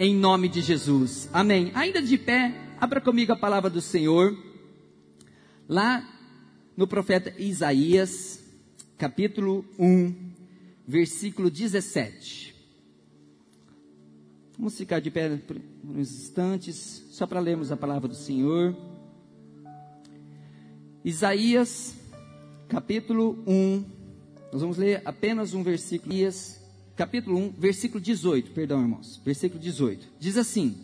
em nome de Jesus. Amém. Ainda de pé, abra comigo a palavra do Senhor. Lá no profeta Isaías, capítulo 1, versículo 17. Vamos ficar de pé por uns instantes, só para lermos a palavra do Senhor. Isaías, capítulo 1. Nós vamos ler apenas um versículo. Isaías, capítulo 1, versículo 18. Perdão, irmãos. Versículo 18. Diz assim: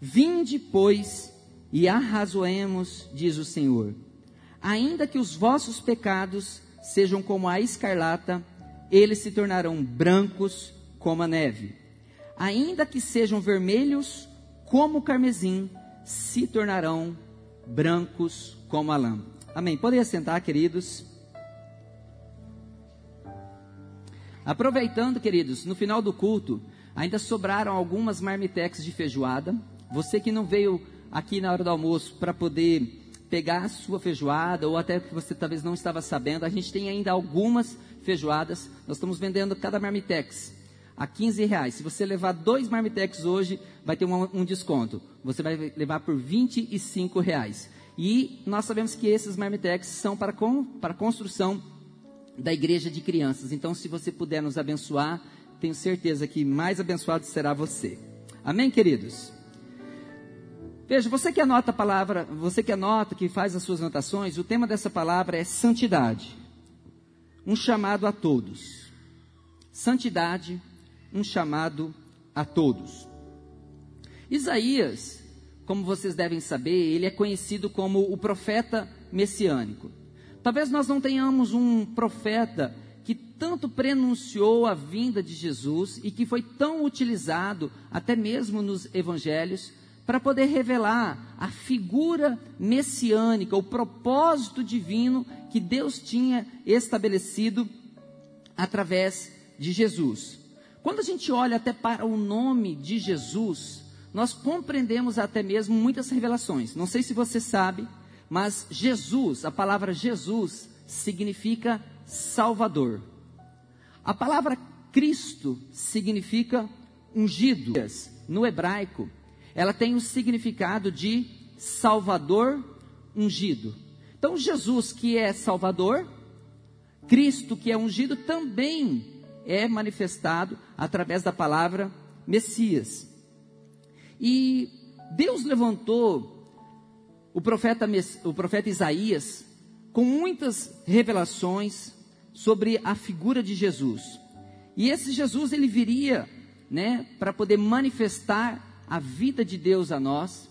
Vinde, pois, e arrazoemos, diz o Senhor. Ainda que os vossos pecados sejam como a escarlata, eles se tornarão brancos como a neve ainda que sejam vermelhos como o carmesim, se tornarão brancos como a lã. Amém. Podem assentar, queridos. Aproveitando, queridos, no final do culto, ainda sobraram algumas marmitex de feijoada. Você que não veio aqui na hora do almoço para poder pegar a sua feijoada, ou até que você talvez não estava sabendo, a gente tem ainda algumas feijoadas. Nós estamos vendendo cada marmitex a 15 reais. Se você levar dois marmitex hoje, vai ter um, um desconto. Você vai levar por 25 reais. E nós sabemos que esses marmitex são para, com, para construção da igreja de crianças. Então, se você puder nos abençoar, tenho certeza que mais abençoado será você. Amém, queridos? Veja, você que anota a palavra, você que anota, que faz as suas anotações, o tema dessa palavra é santidade. Um chamado a todos. Santidade, um chamado a todos. Isaías, como vocês devem saber, ele é conhecido como o profeta messiânico. Talvez nós não tenhamos um profeta que tanto prenunciou a vinda de Jesus e que foi tão utilizado até mesmo nos evangelhos para poder revelar a figura messiânica, o propósito divino que Deus tinha estabelecido através de Jesus. Quando a gente olha até para o nome de Jesus, nós compreendemos até mesmo muitas revelações. Não sei se você sabe, mas Jesus, a palavra Jesus, significa Salvador. A palavra Cristo significa ungido. No hebraico, ela tem o significado de Salvador ungido. Então, Jesus, que é Salvador, Cristo, que é ungido, também é manifestado através da palavra Messias. E Deus levantou o profeta, o profeta Isaías com muitas revelações sobre a figura de Jesus. E esse Jesus ele viria, né, para poder manifestar a vida de Deus a nós,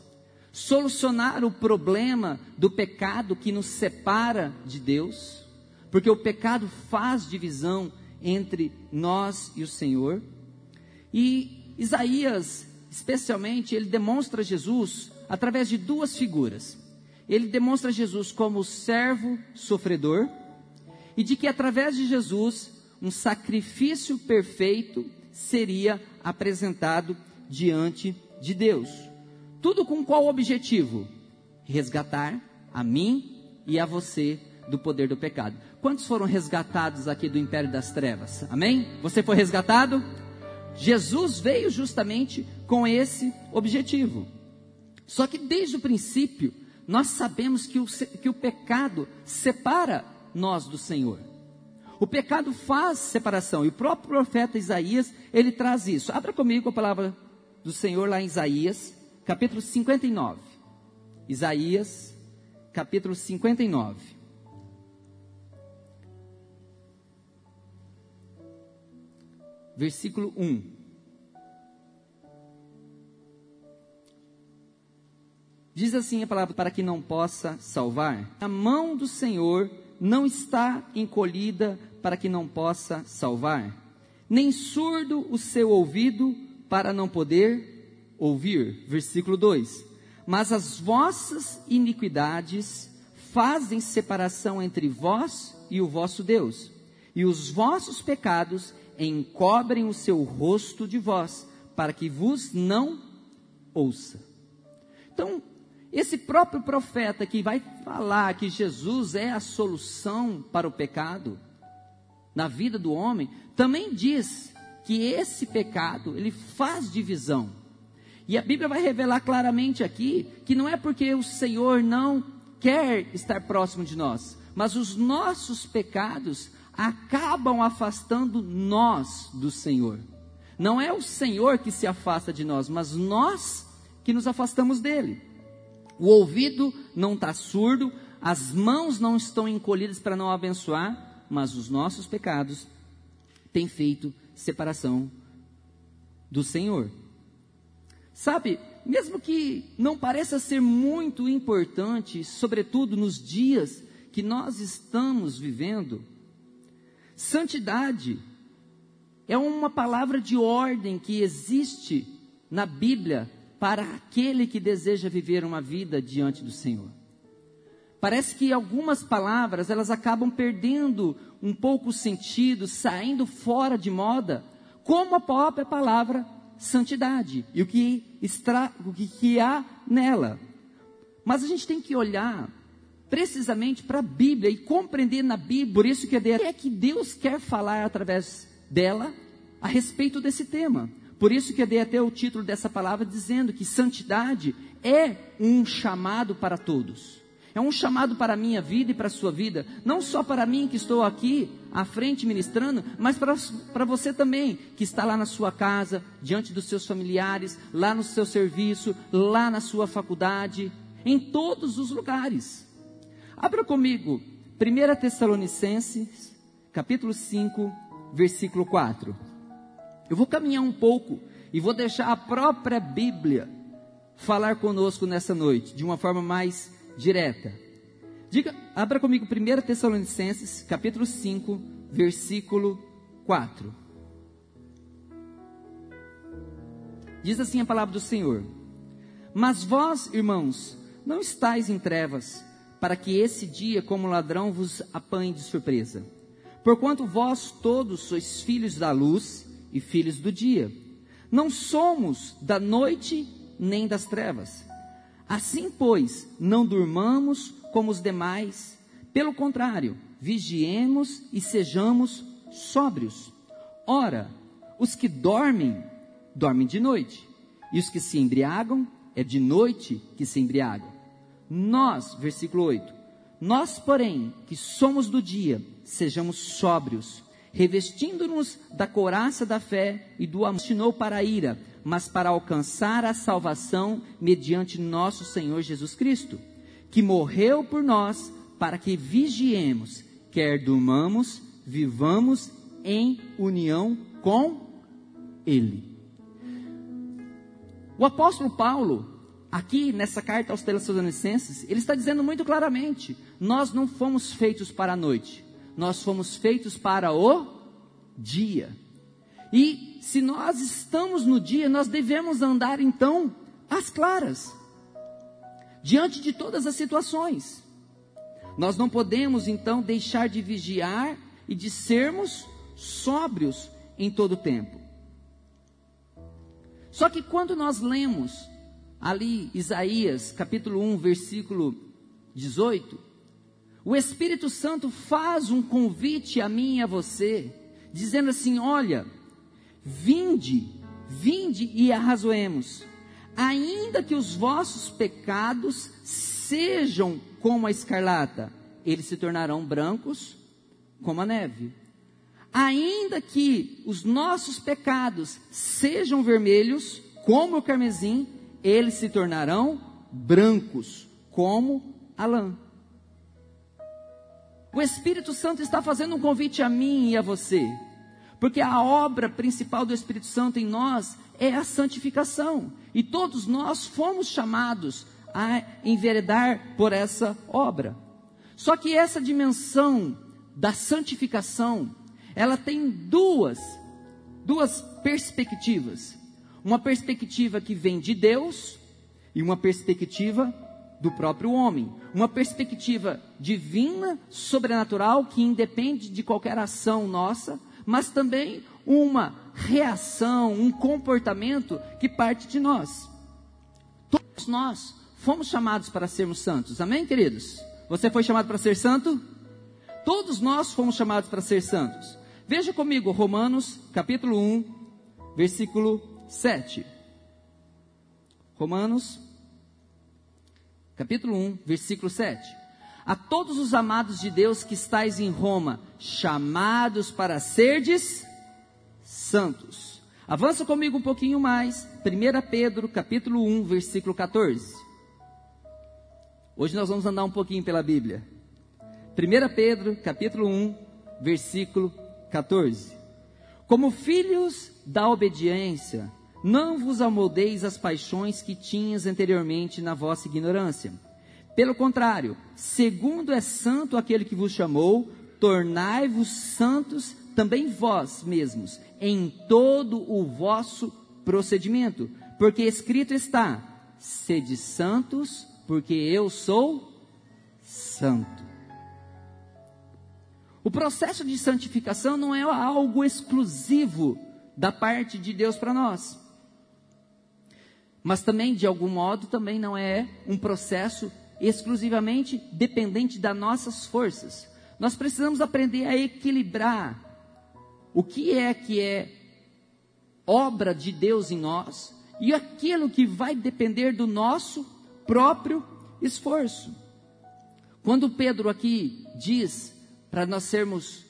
solucionar o problema do pecado que nos separa de Deus, porque o pecado faz divisão entre nós e o Senhor. E Isaías, especialmente, ele demonstra Jesus através de duas figuras. Ele demonstra Jesus como servo sofredor e de que através de Jesus um sacrifício perfeito seria apresentado diante de Deus. Tudo com qual objetivo? Resgatar a mim e a você do poder do pecado. Quantos foram resgatados aqui do império das trevas? Amém? Você foi resgatado? Jesus veio justamente com esse objetivo. Só que desde o princípio, nós sabemos que o, que o pecado separa nós do Senhor. O pecado faz separação, e o próprio profeta Isaías, ele traz isso. Abra comigo a palavra do Senhor lá em Isaías, capítulo 59. Isaías, capítulo 59. versículo 1. Diz assim a palavra: para que não possa salvar. A mão do Senhor não está encolhida para que não possa salvar, nem surdo o seu ouvido para não poder ouvir. Versículo 2: Mas as vossas iniquidades fazem separação entre vós e o vosso Deus, e os vossos pecados encobrem o seu rosto de vós, para que vos não ouça. Então, esse próprio profeta que vai falar que Jesus é a solução para o pecado na vida do homem, também diz que esse pecado, ele faz divisão. E a Bíblia vai revelar claramente aqui que não é porque o Senhor não quer estar próximo de nós, mas os nossos pecados acabam afastando nós do Senhor. Não é o Senhor que se afasta de nós, mas nós que nos afastamos dele. O ouvido não está surdo, as mãos não estão encolhidas para não abençoar, mas os nossos pecados têm feito separação do Senhor. Sabe, mesmo que não pareça ser muito importante, sobretudo nos dias que nós estamos vivendo, santidade é uma palavra de ordem que existe na Bíblia para aquele que deseja viver uma vida diante do Senhor. Parece que algumas palavras elas acabam perdendo um pouco o sentido, saindo fora de moda, como a própria palavra santidade e o que, extra, o que, que há nela. Mas a gente tem que olhar precisamente para a Bíblia e compreender na Bíblia, por isso que é que Deus quer falar através dela a respeito desse tema. Por isso que eu dei até o título dessa palavra dizendo que santidade é um chamado para todos. É um chamado para a minha vida e para a sua vida. Não só para mim que estou aqui à frente ministrando, mas para, para você também, que está lá na sua casa, diante dos seus familiares, lá no seu serviço, lá na sua faculdade, em todos os lugares. Abra comigo, 1 Tessalonicenses, capítulo 5, versículo 4. Eu vou caminhar um pouco e vou deixar a própria Bíblia falar conosco nessa noite, de uma forma mais direta. Diga, abra comigo 1 Tessalonicenses, capítulo 5, versículo 4. Diz assim a palavra do Senhor: Mas vós, irmãos, não estáis em trevas, para que esse dia, como ladrão, vos apanhe de surpresa. Porquanto vós todos sois filhos da luz e filhos do dia. Não somos da noite nem das trevas. Assim, pois, não durmamos como os demais. Pelo contrário, vigiemos e sejamos sóbrios. Ora, os que dormem, dormem de noite, e os que se embriagam, é de noite que se embriagam. Nós, versículo 8, nós, porém, que somos do dia, sejamos sóbrios, revestindo-nos da couraça da fé e do amor, destinou para a ira, mas para alcançar a salvação mediante nosso Senhor Jesus Cristo, que morreu por nós para que vigiemos, quer durmamos, vivamos em união com Ele. O apóstolo Paulo, aqui nessa carta aos Tessalonicenses, ele está dizendo muito claramente: nós não fomos feitos para a noite, nós fomos feitos para o dia. E se nós estamos no dia, nós devemos andar então às claras, diante de todas as situações. Nós não podemos então deixar de vigiar e de sermos sóbrios em todo o tempo. Só que quando nós lemos ali Isaías capítulo 1, versículo 18, o Espírito Santo faz um convite a mim e a você, dizendo assim: olha, vinde, vinde e arrazoemos, ainda que os vossos pecados sejam como a escarlata, eles se tornarão brancos como a neve. Ainda que os nossos pecados sejam vermelhos como o carmesim, eles se tornarão brancos como a lã. O Espírito Santo está fazendo um convite a mim e a você. Porque a obra principal do Espírito Santo em nós é a santificação. E todos nós fomos chamados a enveredar por essa obra. Só que essa dimensão da santificação, ela tem duas, duas perspectivas. Uma perspectiva que vem de Deus e uma perspectiva do próprio homem. Uma perspectiva divina, sobrenatural, que independe de qualquer ação nossa, mas também uma reação, um comportamento que parte de nós. Todos nós fomos chamados para sermos santos, amém, queridos? Você foi chamado para ser santo? Todos nós fomos chamados para ser santos. Veja comigo Romanos, capítulo 1, versículo 7. Romanos, capítulo 1, versículo 7. A todos os amados de Deus que estáis em Roma, chamados para serdes santos. Avança comigo um pouquinho mais. 1 Pedro, capítulo 1, versículo 14. Hoje nós vamos andar um pouquinho pela Bíblia. 1 Pedro, capítulo 1, versículo 14. Como filhos da obediência, não vos amoldeis as paixões que tinhas anteriormente na vossa ignorância. Pelo contrário, segundo é santo aquele que vos chamou, tornai-vos santos também vós mesmos, em todo o vosso procedimento, porque escrito está: sede santos, porque eu sou santo. O processo de santificação não é algo exclusivo da parte de Deus para nós. Mas também, de algum modo, também não é um processo exclusivamente dependente das nossas forças. Nós precisamos aprender a equilibrar o que é que é obra de Deus em nós e aquilo que vai depender do nosso próprio esforço. Quando Pedro aqui diz para nós sermos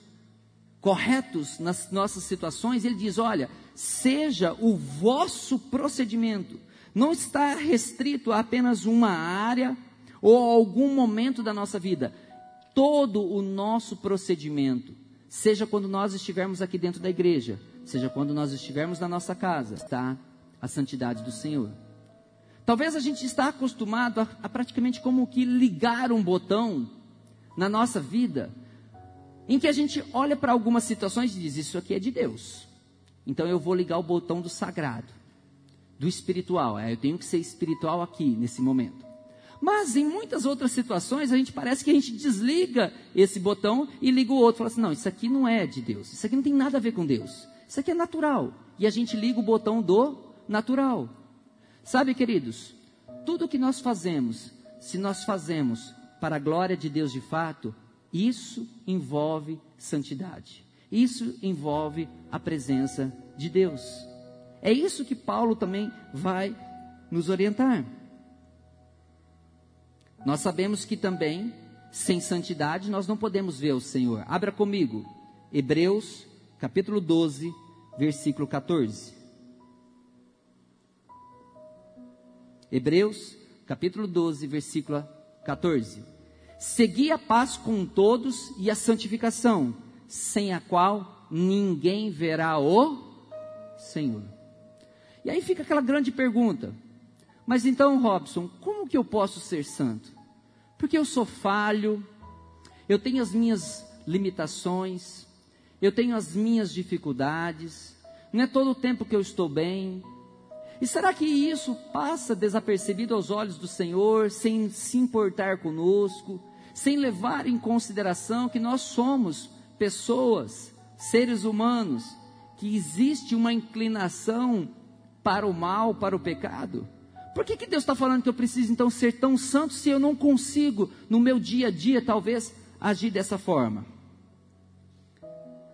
corretos nas nossas situações, ele diz: olha, seja o vosso procedimento, não está restrito a apenas uma área ou a algum momento da nossa vida. Todo o nosso procedimento, seja quando nós estivermos aqui dentro da igreja, seja quando nós estivermos na nossa casa, está a santidade do Senhor. Talvez a gente está acostumado a, a praticamente como que ligar um botão na nossa vida em que a gente olha para algumas situações e diz: Isso aqui é de Deus. Então eu vou ligar o botão do sagrado, do espiritual. É, eu tenho que ser espiritual aqui, nesse momento. Mas em muitas outras situações, a gente parece que a gente desliga esse botão e liga o outro. Fala assim: Não, isso aqui não é de Deus. Isso aqui não tem nada a ver com Deus. Isso aqui é natural. E a gente liga o botão do natural. Sabe, queridos, tudo que nós fazemos, se nós fazemos para a glória de Deus de fato, isso envolve santidade. Isso envolve a presença de Deus. É isso que Paulo também vai nos orientar. Nós sabemos que também, sem santidade, nós não podemos ver o Senhor. Abra comigo, Hebreus, capítulo 12, versículo 14. Hebreus, capítulo 12, versículo 14. Segui a paz com todos e a santificação, sem a qual ninguém verá o Senhor. E aí fica aquela grande pergunta: mas então, Robson, como que eu posso ser santo? Porque eu sou falho, eu tenho as minhas limitações, eu tenho as minhas dificuldades, não é todo o tempo que eu estou bem. E será que isso passa desapercebido aos olhos do Senhor, sem se importar conosco, sem levar em consideração que nós somos pessoas, seres humanos, que existe uma inclinação para o mal, para o pecado? Por que, que Deus está falando que eu preciso então ser tão santo se eu não consigo, no meu dia a dia, talvez, agir dessa forma?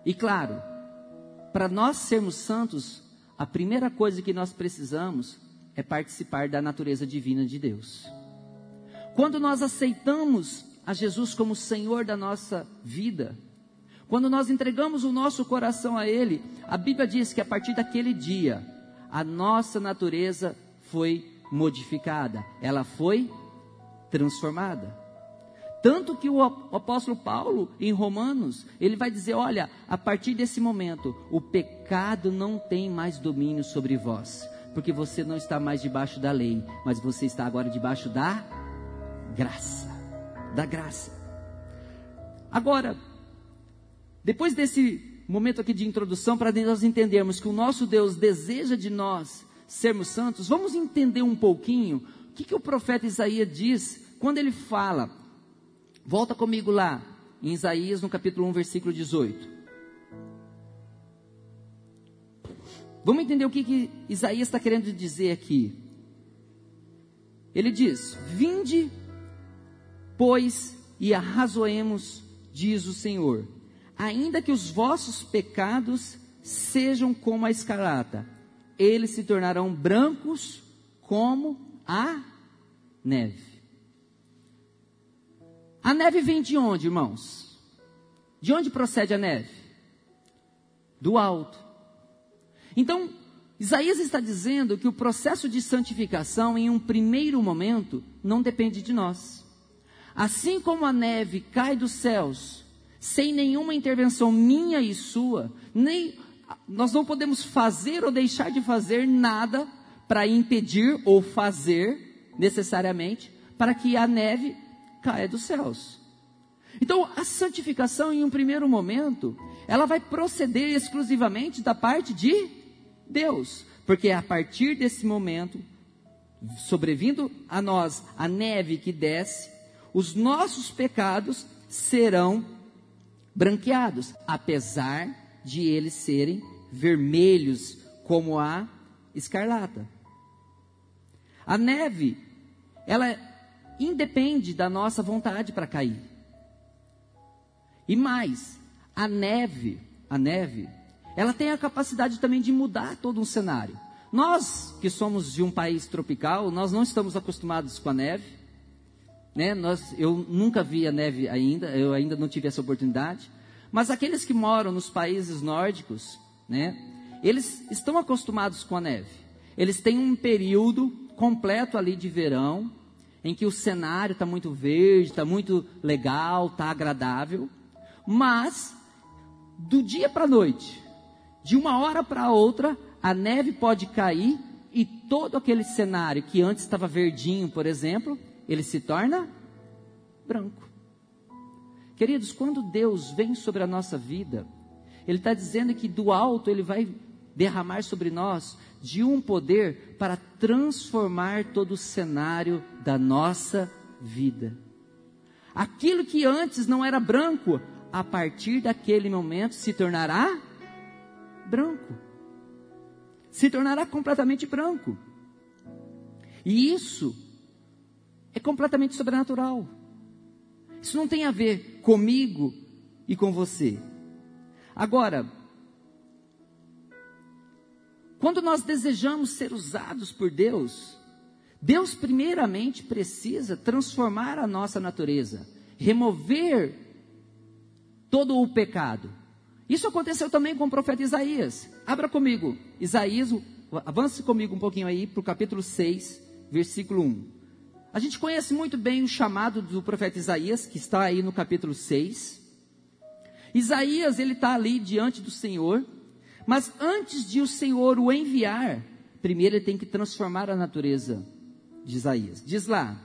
E claro, para nós sermos santos, a primeira coisa que nós precisamos é participar da natureza divina de Deus. Quando nós aceitamos a Jesus como Senhor da nossa vida, quando nós entregamos o nosso coração a Ele, a Bíblia diz que a partir daquele dia, a nossa natureza foi modificada, ela foi transformada. Tanto que o apóstolo Paulo, em Romanos, ele vai dizer: olha, a partir desse momento, o pecado não tem mais domínio sobre vós, porque você não está mais debaixo da lei, mas você está agora debaixo da graça. Da graça. Agora, depois desse momento aqui de introdução, para nós entendermos que o nosso Deus deseja de nós sermos santos, vamos entender um pouquinho o que, que o profeta Isaías diz quando ele fala Volta comigo lá, em Isaías, no capítulo 1, versículo 18. Vamos entender o que, que Isaías está querendo dizer aqui. Ele diz: Vinde, pois, e arrazoemos, diz o Senhor, ainda que os vossos pecados sejam como a escarlata, eles se tornarão brancos como a neve. A neve vem de onde, irmãos? De onde procede a neve? Do alto. Então, Isaías está dizendo que o processo de santificação, em um primeiro momento, não depende de nós. Assim como a neve cai dos céus, sem nenhuma intervenção minha e sua, nem nós não podemos fazer ou deixar de fazer nada para impedir ou fazer necessariamente para que a neve caia dos céus. Então, a santificação, em um primeiro momento, ela vai proceder exclusivamente da parte de Deus, porque é a partir desse momento, sobrevindo a nós a neve que desce, os nossos pecados serão branqueados, apesar de eles serem vermelhos como a escarlata. A neve, ela independe da nossa vontade para cair. E mais, a neve, a neve, ela tem a capacidade também de mudar todo um cenário. Nós que somos de um país tropical, nós não estamos acostumados com a neve. Né? Nós, eu nunca vi a neve ainda, eu ainda não tive essa oportunidade. Mas aqueles que moram nos países nórdicos, né, eles estão acostumados com a neve. Eles têm um período completo ali de verão, em que o cenário está muito verde, está muito legal, está agradável, mas do dia para a noite, de uma hora para outra, a neve pode cair e todo aquele cenário que antes estava verdinho, por exemplo, ele se torna branco. Queridos, quando Deus vem sobre a nossa vida, Ele está dizendo que do alto Ele vai derramar sobre nós de um poder para transformar todo o cenário da nossa vida. Aquilo que antes não era branco, a partir daquele momento se tornará branco. Se tornará completamente branco. E isso é completamente sobrenatural. Isso não tem a ver comigo e com você. Agora, quando nós desejamos ser usados por Deus, Deus primeiramente precisa transformar a nossa natureza, remover todo o pecado. Isso aconteceu também com o profeta Isaías. Abra comigo, Isaías, avance comigo um pouquinho aí para o capítulo 6, versículo 1. A gente conhece muito bem o chamado do profeta Isaías, que está aí no capítulo 6. Isaías, ele está ali diante do Senhor, mas antes de o Senhor o enviar, primeiro ele tem que transformar a natureza de Isaías. Diz lá,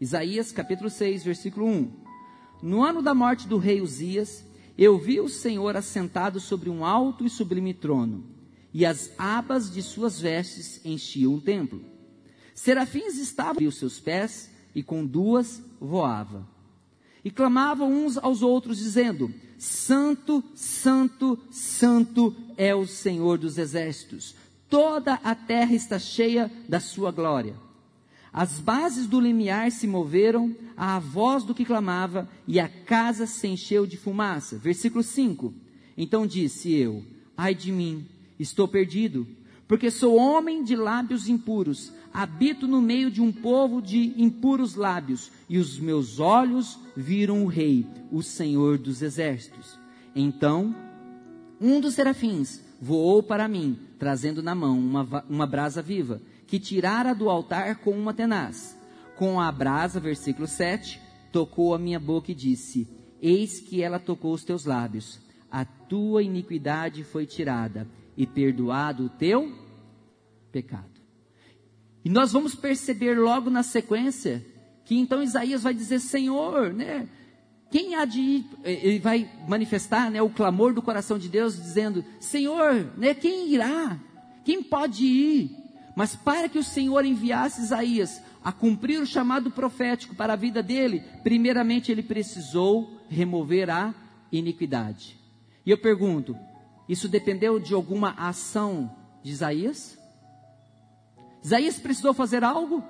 Isaías capítulo 6, versículo 1. No ano da morte do rei Uzias, eu vi o Senhor assentado sobre um alto e sublime trono, e as abas de suas vestes enchiam o templo. Serafins estavam os seus pés, e com duas voava. E clamavam uns aos outros, dizendo: Santo, Santo, Santo é o Senhor dos exércitos. Toda a terra está cheia da sua glória. As bases do limiar se moveram à voz do que clamava, e a casa se encheu de fumaça. Versículo 5. Então disse eu: Ai de mim, estou perdido, porque sou homem de lábios impuros, habito no meio de um povo de impuros lábios, e os meus olhos viram o Rei, o Senhor dos exércitos. Então, um dos serafins voou para mim, trazendo na mão uma, uma brasa viva, que tirara do altar com uma tenaz. Com a brasa, versículo 7, tocou a minha boca e disse: Eis que ela tocou os teus lábios, a tua iniquidade foi tirada, e perdoado o teu pecado. E nós vamos perceber logo na sequência que então Isaías vai dizer: Senhor, né? Quem há de ir? Ele vai manifestar né, o clamor do coração de Deus, dizendo: Senhor, né, quem irá? Quem pode ir? Mas para que o Senhor enviasse Isaías a cumprir o chamado profético para a vida dele, primeiramente ele precisou remover a iniquidade. E eu pergunto: isso dependeu de alguma ação de Isaías? Isaías precisou fazer algo?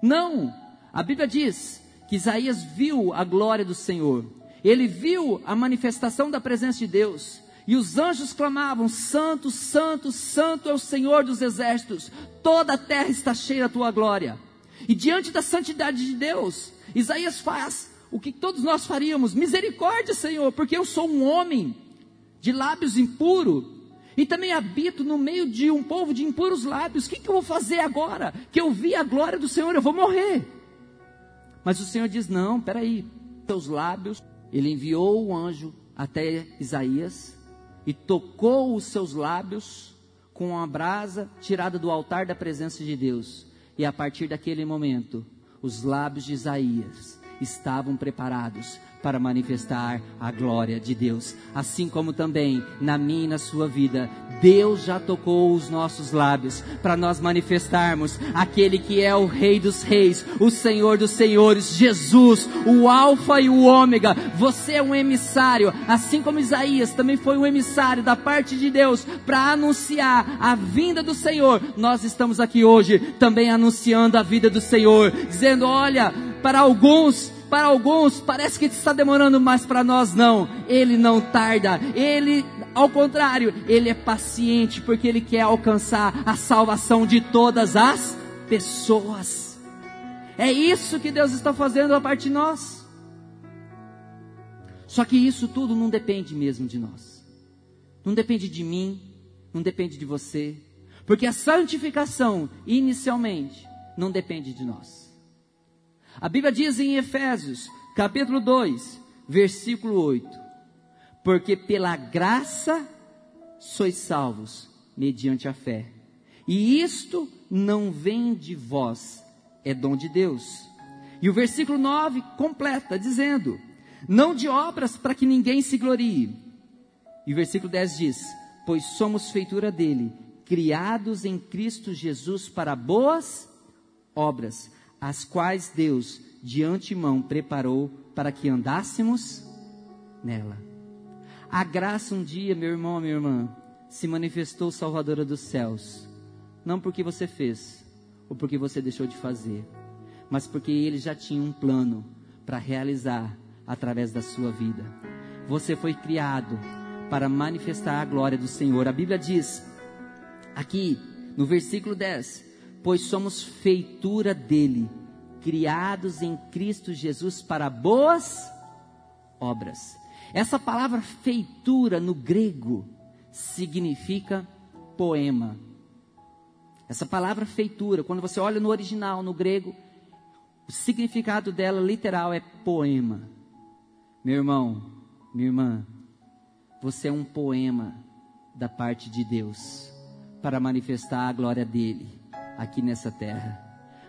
Não. A Bíblia diz que Isaías viu a glória do Senhor. Ele viu a manifestação da presença de Deus. E os anjos clamavam: Santo, Santo, Santo é o Senhor dos exércitos, toda a terra está cheia da tua glória. E diante da santidade de Deus, Isaías faz o que todos nós faríamos: misericórdia, Senhor, porque eu sou um homem de lábios impuros e também habito no meio de um povo de impuros lábios. O que, que eu vou fazer agora? Que eu vi a glória do Senhor, eu vou morrer. Mas o Senhor diz: Não, peraí, teus lábios. Ele enviou o anjo até Isaías e tocou os seus lábios com uma brasa tirada do altar da presença de Deus. E a partir daquele momento, os lábios de Isaías estavam preparados para manifestar a glória de Deus. Assim como também na minha e na sua vida, Deus já tocou os nossos lábios para nós manifestarmos aquele que é o Rei dos Reis, o Senhor dos Senhores, Jesus, o Alfa e o Ômega. Você é um emissário, assim como Isaías também foi um emissário da parte de Deus para anunciar a vinda do Senhor. Nós estamos aqui hoje também anunciando a vida do Senhor, dizendo: olha, para alguns para alguns parece que está demorando, mas para nós não. Ele não tarda. Ele, ao contrário, ele é paciente porque ele quer alcançar a salvação de todas as pessoas. É isso que Deus está fazendo a parte de nós. Só que isso tudo não depende mesmo de nós. Não depende de mim, não depende de você, porque a santificação inicialmente não depende de nós. A Bíblia diz em Efésios, capítulo 2, versículo 8: Porque pela graça sois salvos, mediante a fé. E isto não vem de vós, é dom de Deus. E o versículo 9 completa, dizendo: Não de obras para que ninguém se glorie. E o versículo 10 diz: Pois somos feitura dele, criados em Cristo Jesus para boas obras, as quais Deus de antemão preparou para que andássemos nela. A graça um dia, meu irmão, minha irmã, se manifestou salvadora dos céus, não porque você fez ou porque você deixou de fazer, mas porque ele já tinha um plano para realizar através da sua vida. Você foi criado para manifestar a glória do Senhor. A Bíblia diz aqui no versículo 10: pois somos feitura dele, criados em Cristo Jesus para boas obras. Essa palavra feitura no grego significa poema. Essa palavra feitura, quando você olha no original, no grego, o significado dela literal é poema. Meu irmão, minha irmã, você é um poema da parte de Deus para manifestar a glória dele aqui nessa terra.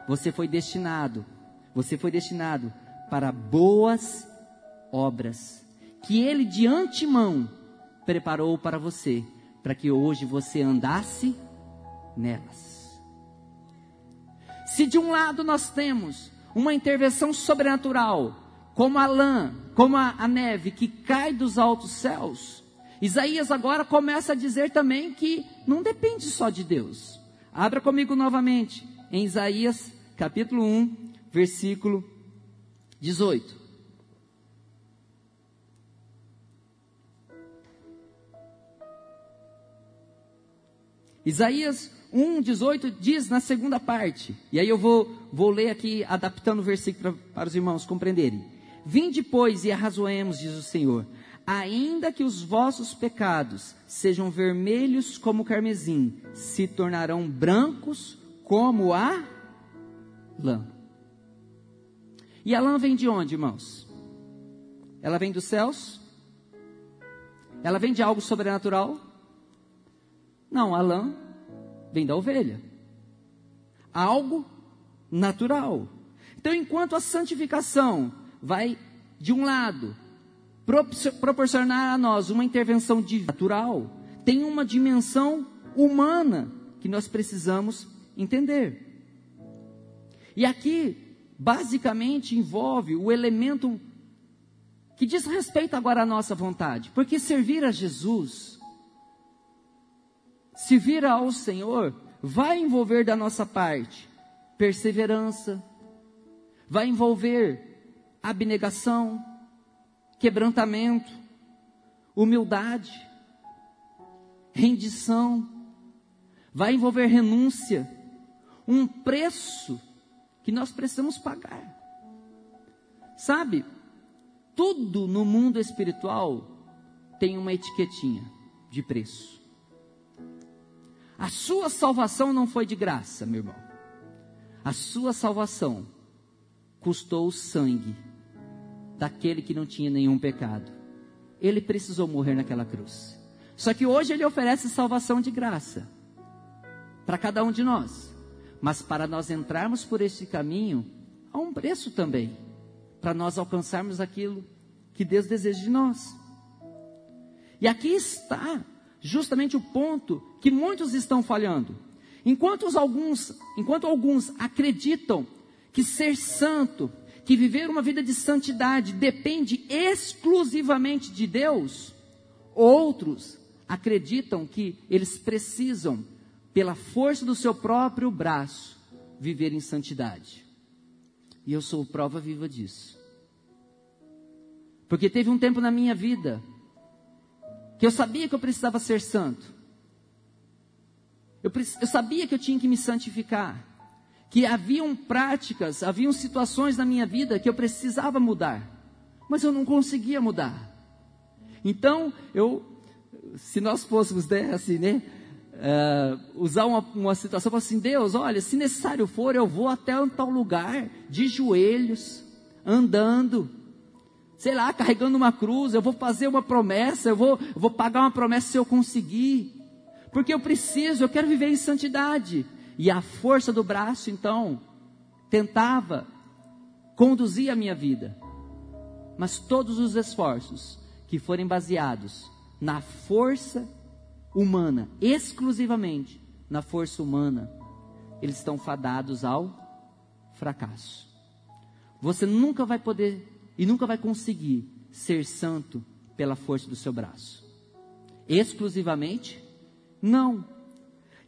Você foi destinado, você foi destinado para boas obras que ele de antemão preparou para você, para que hoje você andasse nelas. Se de um lado nós temos uma intervenção sobrenatural, como a lã, como a, a neve que cai dos altos céus, Isaías agora começa a dizer também que não depende só de Deus. Abra comigo novamente em Isaías capítulo 1, versículo 18. Isaías 1, 18 diz na segunda parte, e aí eu vou, vou ler aqui, adaptando o versículo para, para os irmãos compreenderem. Vinde, pois, e arrazoemos, diz o Senhor, ainda que os vossos pecados sejam vermelhos como o carmesim, se tornarão brancos como a lã. E a lã vem de onde, irmãos? Ela vem dos céus? Ela vem de algo sobrenatural? Não, a lã vem da ovelha. Algo natural. Então, enquanto a santificação vai de um lado proporcionar a nós uma intervenção natural, tem uma dimensão humana que nós precisamos entender. E aqui, basicamente, envolve o elemento que diz respeito agora à nossa vontade, porque servir a Jesus, servir ao Senhor, vai envolver da nossa parte perseverança, vai envolver abnegação, quebrantamento, humildade, rendição, vai envolver renúncia, um preço que nós precisamos pagar. Sabe, tudo no mundo espiritual tem uma etiquetinha de preço. A sua salvação não foi de graça, meu irmão. A sua salvação custou o sangue daquele que não tinha nenhum pecado. Ele precisou morrer naquela cruz. Só que hoje ele oferece salvação de graça para cada um de nós. Mas para nós entrarmos por este caminho, há um preço também, para nós alcançarmos aquilo que Deus deseja de nós. E aqui está justamente o ponto que muitos estão falhando. Enquanto alguns, enquanto alguns acreditam que ser santo, que viver uma vida de santidade depende exclusivamente de Deus, outros acreditam que eles precisam, pela força do seu próprio braço, viver em santidade. E eu sou prova viva disso. Porque teve um tempo na minha vida que eu sabia que eu precisava ser santo. Eu, eu sabia que eu tinha que me santificar. Que haviam práticas, haviam situações na minha vida que eu precisava mudar. Mas eu não conseguia mudar. Então, eu, se nós fôssemos né, assim, né? Uh, usar uma, uma situação, assim, Deus, olha, se necessário for, eu vou até um tal lugar, de joelhos, andando, sei lá, carregando uma cruz, eu vou fazer uma promessa, eu vou, eu vou pagar uma promessa se eu conseguir, porque eu preciso, eu quero viver em santidade. E a força do braço, então, tentava conduzir a minha vida. Mas todos os esforços que forem baseados na força humana, exclusivamente na força humana, eles estão fadados ao fracasso. Você nunca vai poder e nunca vai conseguir ser santo pela força do seu braço. Exclusivamente? Não.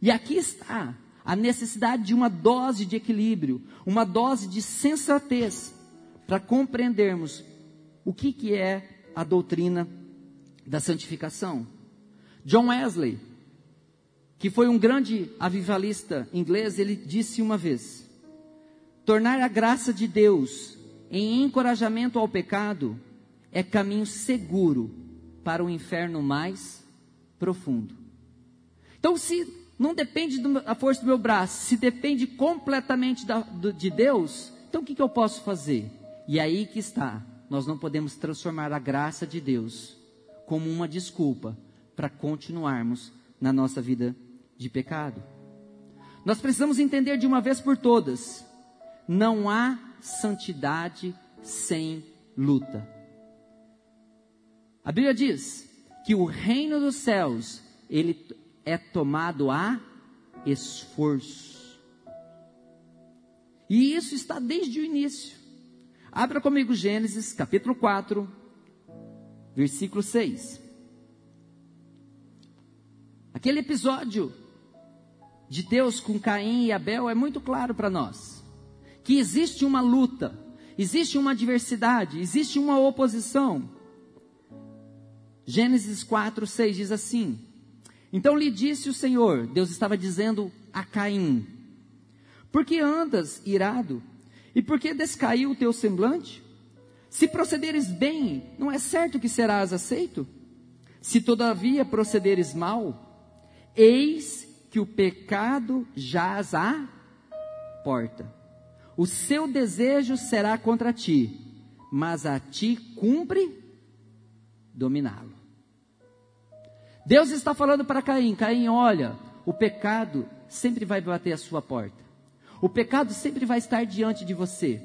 E aqui está a necessidade de uma dose de equilíbrio, uma dose de sensatez, para compreendermos o que, que é a doutrina da santificação. John Wesley, que foi um grande avivalista inglês, ele disse uma vez: tornar a graça de Deus em encorajamento ao pecado é caminho seguro para o inferno mais profundo. Então, se não depende da força do meu braço, se depende completamente da, do, de Deus, então o que, que eu posso fazer? E aí que está, nós não podemos transformar a graça de Deus como uma desculpa para continuarmos na nossa vida de pecado. Nós precisamos entender de uma vez por todas: não há santidade sem luta. A Bíblia diz que o reino dos céus, ele é tomado a esforço. E isso está desde o início. Abra comigo Gênesis capítulo 4, versículo 6. Aquele episódio de Deus com Caim e Abel é muito claro para nós que existe uma luta, existe uma adversidade, existe uma oposição. Gênesis 4, 6 diz assim: Então lhe disse o Senhor, Deus estava dizendo a Caim: Por que andas irado? E por que descaiu o teu semblante? Se procederes bem, não é certo que serás aceito? Se todavia procederes mal, eis que o pecado jaz à porta o seu desejo será contra ti, mas a ti cumpre dominá-lo. Deus está falando para Caim: Caim, olha, o pecado sempre vai bater a sua porta, o pecado sempre vai estar diante de você.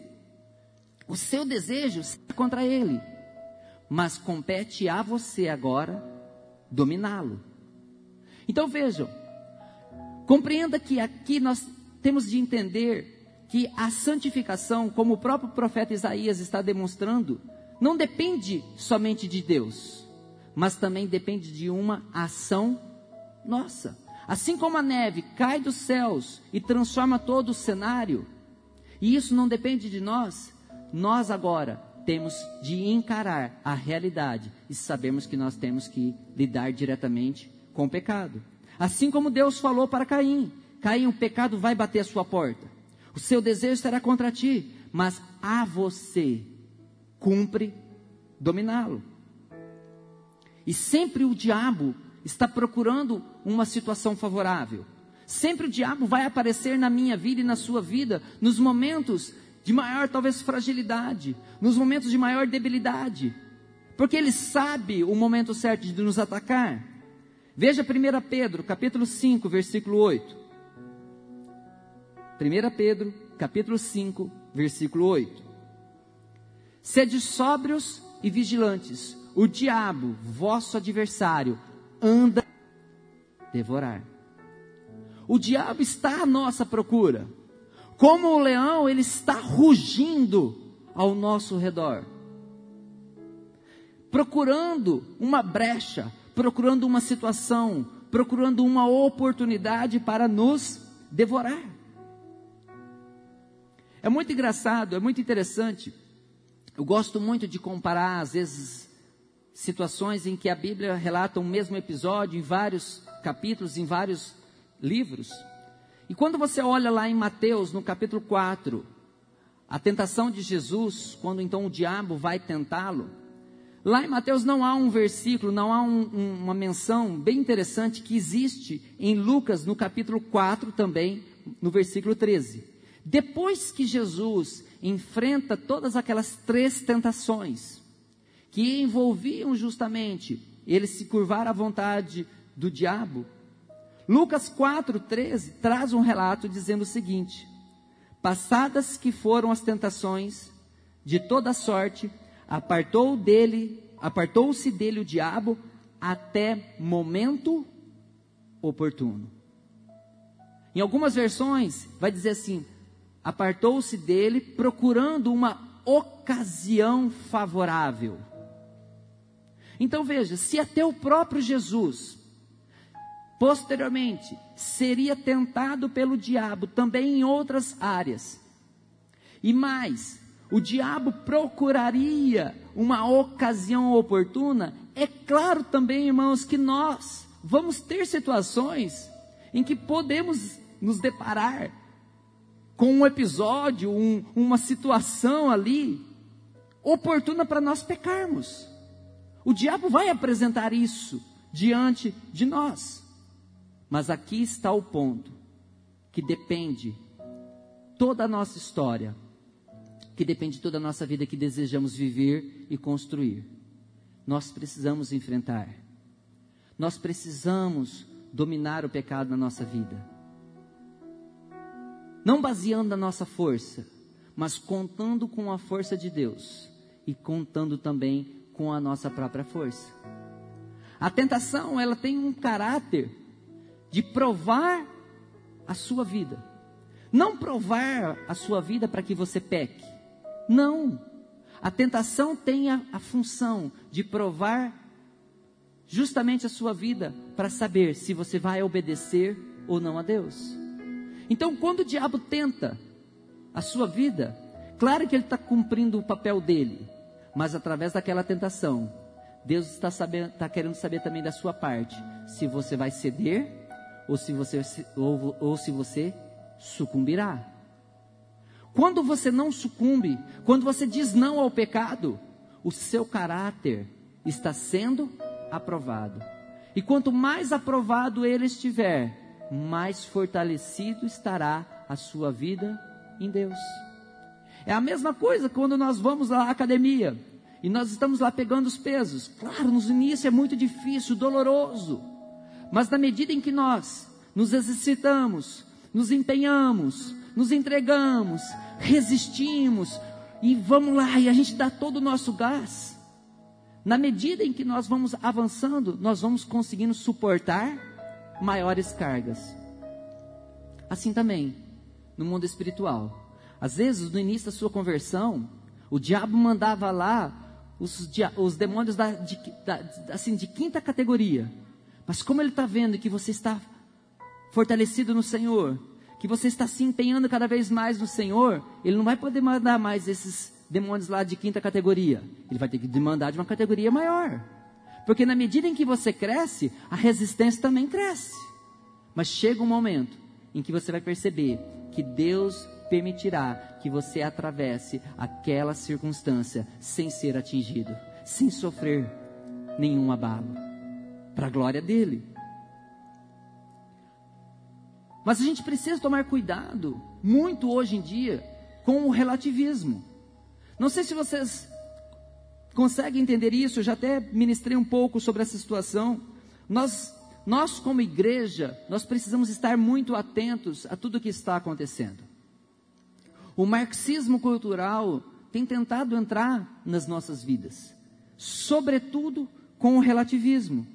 O seu desejo será contra ele, mas compete a você agora dominá-lo. Então vejam, compreenda que aqui nós temos de entender que a santificação, como o próprio profeta Isaías está demonstrando, não depende somente de Deus, mas também depende de uma ação nossa. Assim como a neve cai dos céus e transforma todo o cenário, e isso não depende de nós, nós agora temos de encarar a realidade e sabemos que nós temos que lidar diretamente com o pecado. Assim como Deus falou para Caim: Caim, o pecado vai bater a sua porta. O seu desejo será contra ti, mas a você cumpre dominá-lo. E sempre o diabo está procurando uma situação favorável. Sempre o diabo vai aparecer na minha vida e na sua vida nos momentos de maior, talvez, fragilidade, nos momentos de maior debilidade, porque ele sabe o momento certo de nos atacar. Veja 1 Pedro, capítulo 5, versículo 8. 1 Pedro, capítulo 5, versículo 8. Sede sóbrios e vigilantes, o diabo, vosso adversário, anda devorar. O diabo está à nossa procura. Como o leão, ele está rugindo ao nosso redor. Procurando uma brecha, procurando uma situação, procurando uma oportunidade para nos devorar. É muito engraçado, é muito interessante. Eu gosto muito de comparar, às vezes, situações em que a Bíblia relata o mesmo episódio em vários capítulos, em vários livros. E quando você olha lá em Mateus, no capítulo 4, a tentação de Jesus, quando então o diabo vai tentá-lo, lá em Mateus não há um versículo, não há um, um, uma menção bem interessante que existe em Lucas, no capítulo 4 também, no versículo 13. Depois que Jesus enfrenta todas aquelas três tentações, que envolviam justamente ele se curvar à vontade do diabo, Lucas 4,13 traz um relato dizendo o seguinte: Passadas que foram as tentações de toda sorte, apartou dele, apartou-se dele o diabo até momento oportuno. Em algumas versões vai dizer assim: apartou-se dele procurando uma ocasião favorável. Então veja, se até o próprio Jesus Posteriormente, seria tentado pelo diabo também em outras áreas. E mais, o diabo procuraria uma ocasião oportuna. É claro também, irmãos, que nós vamos ter situações em que podemos nos deparar com um episódio, um, uma situação ali oportuna para nós pecarmos. O diabo vai apresentar isso diante de nós. Mas aqui está o ponto que depende toda a nossa história, que depende toda a nossa vida que desejamos viver e construir. Nós precisamos enfrentar. Nós precisamos dominar o pecado na nossa vida. Não baseando na nossa força, mas contando com a força de Deus e contando também com a nossa própria força. A tentação, ela tem um caráter de provar a sua vida. Não provar a sua vida para que você peque. Não. A tentação tem a, a função de provar justamente a sua vida para saber se você vai obedecer ou não a Deus. Então, quando o diabo tenta a sua vida, claro que ele está cumprindo o papel dele, mas através daquela tentação, Deus está, sabendo, está querendo saber também da sua parte se você vai ceder ou se você, ou, ou se você sucumbirá. Quando você não sucumbe, quando você diz não ao pecado, o seu caráter está sendo aprovado. E quanto mais aprovado ele estiver, mais fortalecido estará a sua vida em Deus. É a mesma coisa quando nós vamos à academia e nós estamos lá pegando os pesos. Claro, no início é muito difícil, doloroso. Mas na medida em que nós nos exercitamos, nos empenhamos, nos entregamos, resistimos e vamos lá e a gente dá todo o nosso gás. Na medida em que nós vamos avançando, nós vamos conseguindo suportar maiores cargas. Assim também no mundo espiritual. Às vezes, no início da sua conversão, o diabo mandava lá os, os demônios da, de, da, assim, de quinta categoria mas como ele está vendo que você está fortalecido no Senhor, que você está se empenhando cada vez mais no Senhor, ele não vai poder mandar mais esses demônios lá de quinta categoria. Ele vai ter que demandar de uma categoria maior. Porque na medida em que você cresce, a resistência também cresce. Mas chega um momento em que você vai perceber que Deus permitirá que você atravesse aquela circunstância sem ser atingido, sem sofrer nenhum abalo, para a glória dele. Mas a gente precisa tomar cuidado, muito hoje em dia, com o relativismo. Não sei se vocês conseguem entender isso, eu já até ministrei um pouco sobre essa situação. Nós, nós como igreja, nós precisamos estar muito atentos a tudo o que está acontecendo. O marxismo cultural tem tentado entrar nas nossas vidas, sobretudo com o relativismo.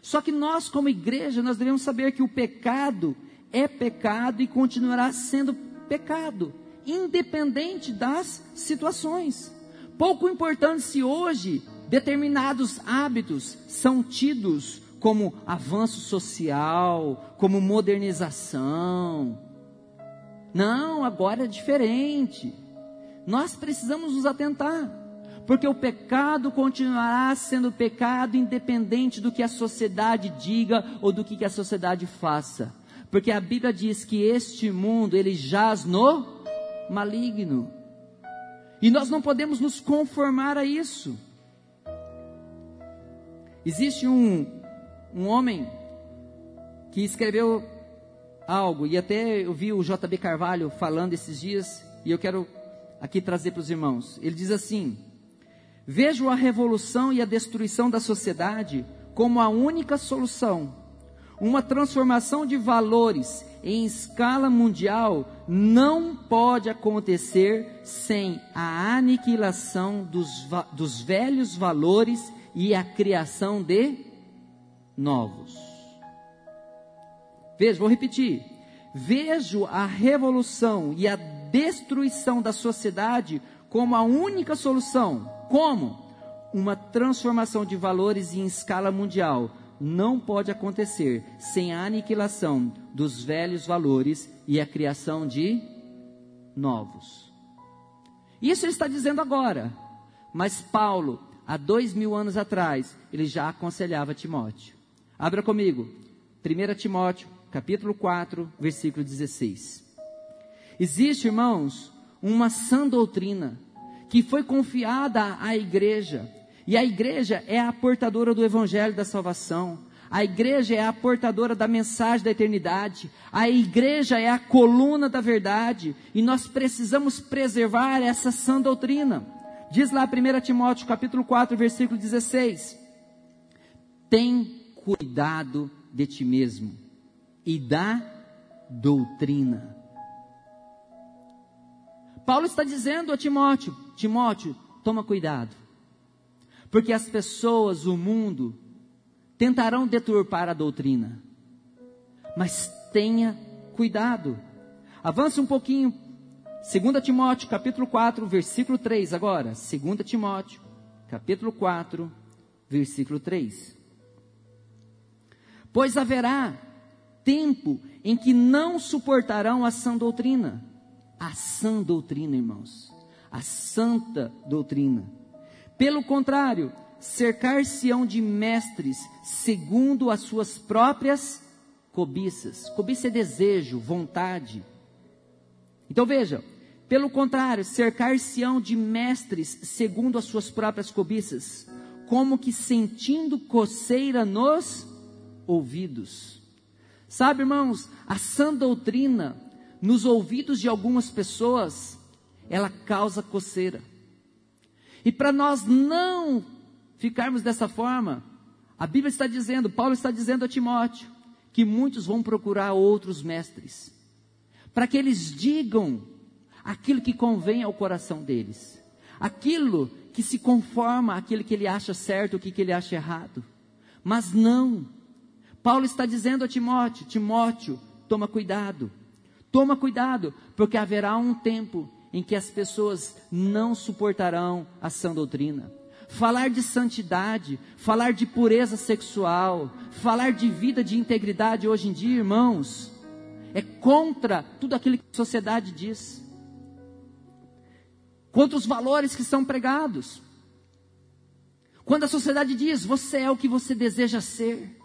Só que nós, como igreja, nós devemos saber que o pecado é pecado e continuará sendo pecado, independente das situações. Pouco importante se hoje determinados hábitos são tidos como avanço social, como modernização, não, agora é diferente. Nós precisamos nos atentar, porque o pecado continuará sendo pecado independente do que a sociedade diga ou do que a sociedade faça. Porque a Bíblia diz que este mundo ele jaz no maligno. E nós não podemos nos conformar a isso. Existe um, um homem que escreveu algo, e até eu vi o JB Carvalho falando esses dias, e eu quero aqui trazer para os irmãos. Ele diz assim: Vejo a revolução e a destruição da sociedade como a única solução. Uma transformação de valores em escala mundial não pode acontecer sem a aniquilação dos, dos velhos valores e a criação de novos. Veja, vou repetir. Vejo a revolução e a destruição da sociedade como a única solução. Como? Uma transformação de valores em escala mundial não pode acontecer sem a aniquilação dos velhos valores e a criação de novos. Isso ele está dizendo agora, mas Paulo, há dois mil anos atrás, ele já aconselhava Timóteo. Abra comigo, 1 Timóteo, capítulo 4, versículo 16. Existe, irmãos, uma sã doutrina que foi confiada à igreja, e a igreja é a portadora do evangelho da salvação. A igreja é a portadora da mensagem da eternidade. A igreja é a coluna da verdade. E nós precisamos preservar essa sã doutrina. Diz lá 1 Timóteo capítulo 4, versículo 16. Tem cuidado de ti mesmo e da doutrina. Paulo está dizendo a Timóteo: Timóteo, toma cuidado, porque as pessoas, o mundo, tentarão deturpar a doutrina, mas tenha cuidado. Avance um pouquinho, 2 Timóteo, capítulo 4, versículo 3, agora, 2 Timóteo, capítulo 4, versículo 3. Pois haverá tempo em que não suportarão a sã doutrina. A sã doutrina, irmãos. A santa doutrina. Pelo contrário, cercar-se-ão de mestres segundo as suas próprias cobiças. Cobiça é desejo, vontade. Então veja, pelo contrário, cercar-se-ão de mestres segundo as suas próprias cobiças, como que sentindo coceira nos ouvidos. Sabe, irmãos, a sã doutrina nos ouvidos de algumas pessoas, ela causa coceira. E para nós não ficarmos dessa forma, a Bíblia está dizendo, Paulo está dizendo a Timóteo, que muitos vão procurar outros mestres, para que eles digam aquilo que convém ao coração deles, aquilo que se conforma àquilo que ele acha certo, o que ele acha errado. Mas não, Paulo está dizendo a Timóteo: Timóteo, toma cuidado, toma cuidado, porque haverá um tempo em que as pessoas não suportarão a sã doutrina. Falar de santidade, falar de pureza sexual, falar de vida de integridade hoje em dia, irmãos, é contra tudo aquilo que a sociedade diz, contra os valores que são pregados. Quando a sociedade diz, você é o que você deseja ser.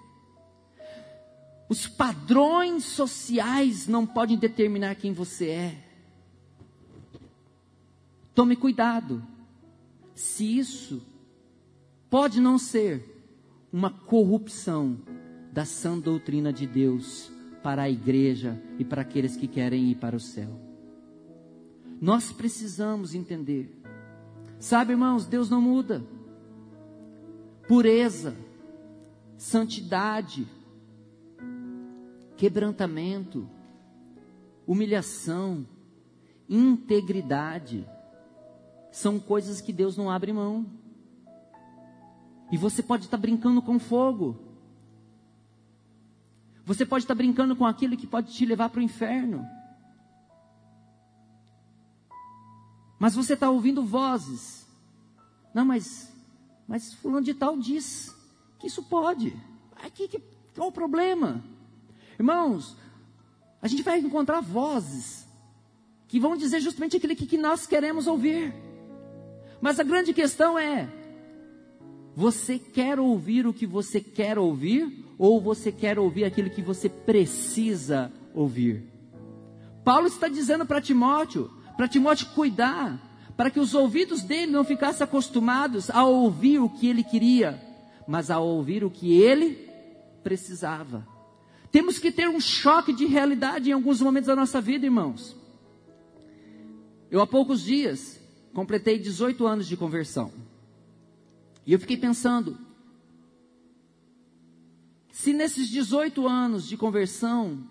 Os padrões sociais não podem determinar quem você é. Tome cuidado. Se isso pode não ser uma corrupção da sã doutrina de Deus para a igreja e para aqueles que querem ir para o céu. Nós precisamos entender. Sabe, irmãos, Deus não muda. Pureza, santidade, quebrantamento, humilhação, integridade, são coisas que Deus não abre mão. E você pode estar brincando com fogo. Você pode estar brincando com aquilo que pode te levar para o inferno. Mas você está ouvindo vozes. Não, mas, mas fulano de tal diz que isso pode. Aqui, que, qual o problema? Irmãos, a gente vai encontrar vozes que vão dizer justamente aquilo que, nós queremos ouvir. Mas a grande questão é: você quer ouvir o que você quer ouvir ou você quer ouvir aquilo que você precisa ouvir? Paulo está dizendo para Timóteo, para Timóteo cuidar, para que os ouvidos dele não ficassem acostumados a ouvir o que ele queria, mas a ouvir o que ele precisava. Temos que ter um choque de realidade em alguns momentos da nossa vida, irmãos. Eu há poucos dias completei 18 anos de conversão. E eu fiquei pensando, se nesses 18 anos de conversão,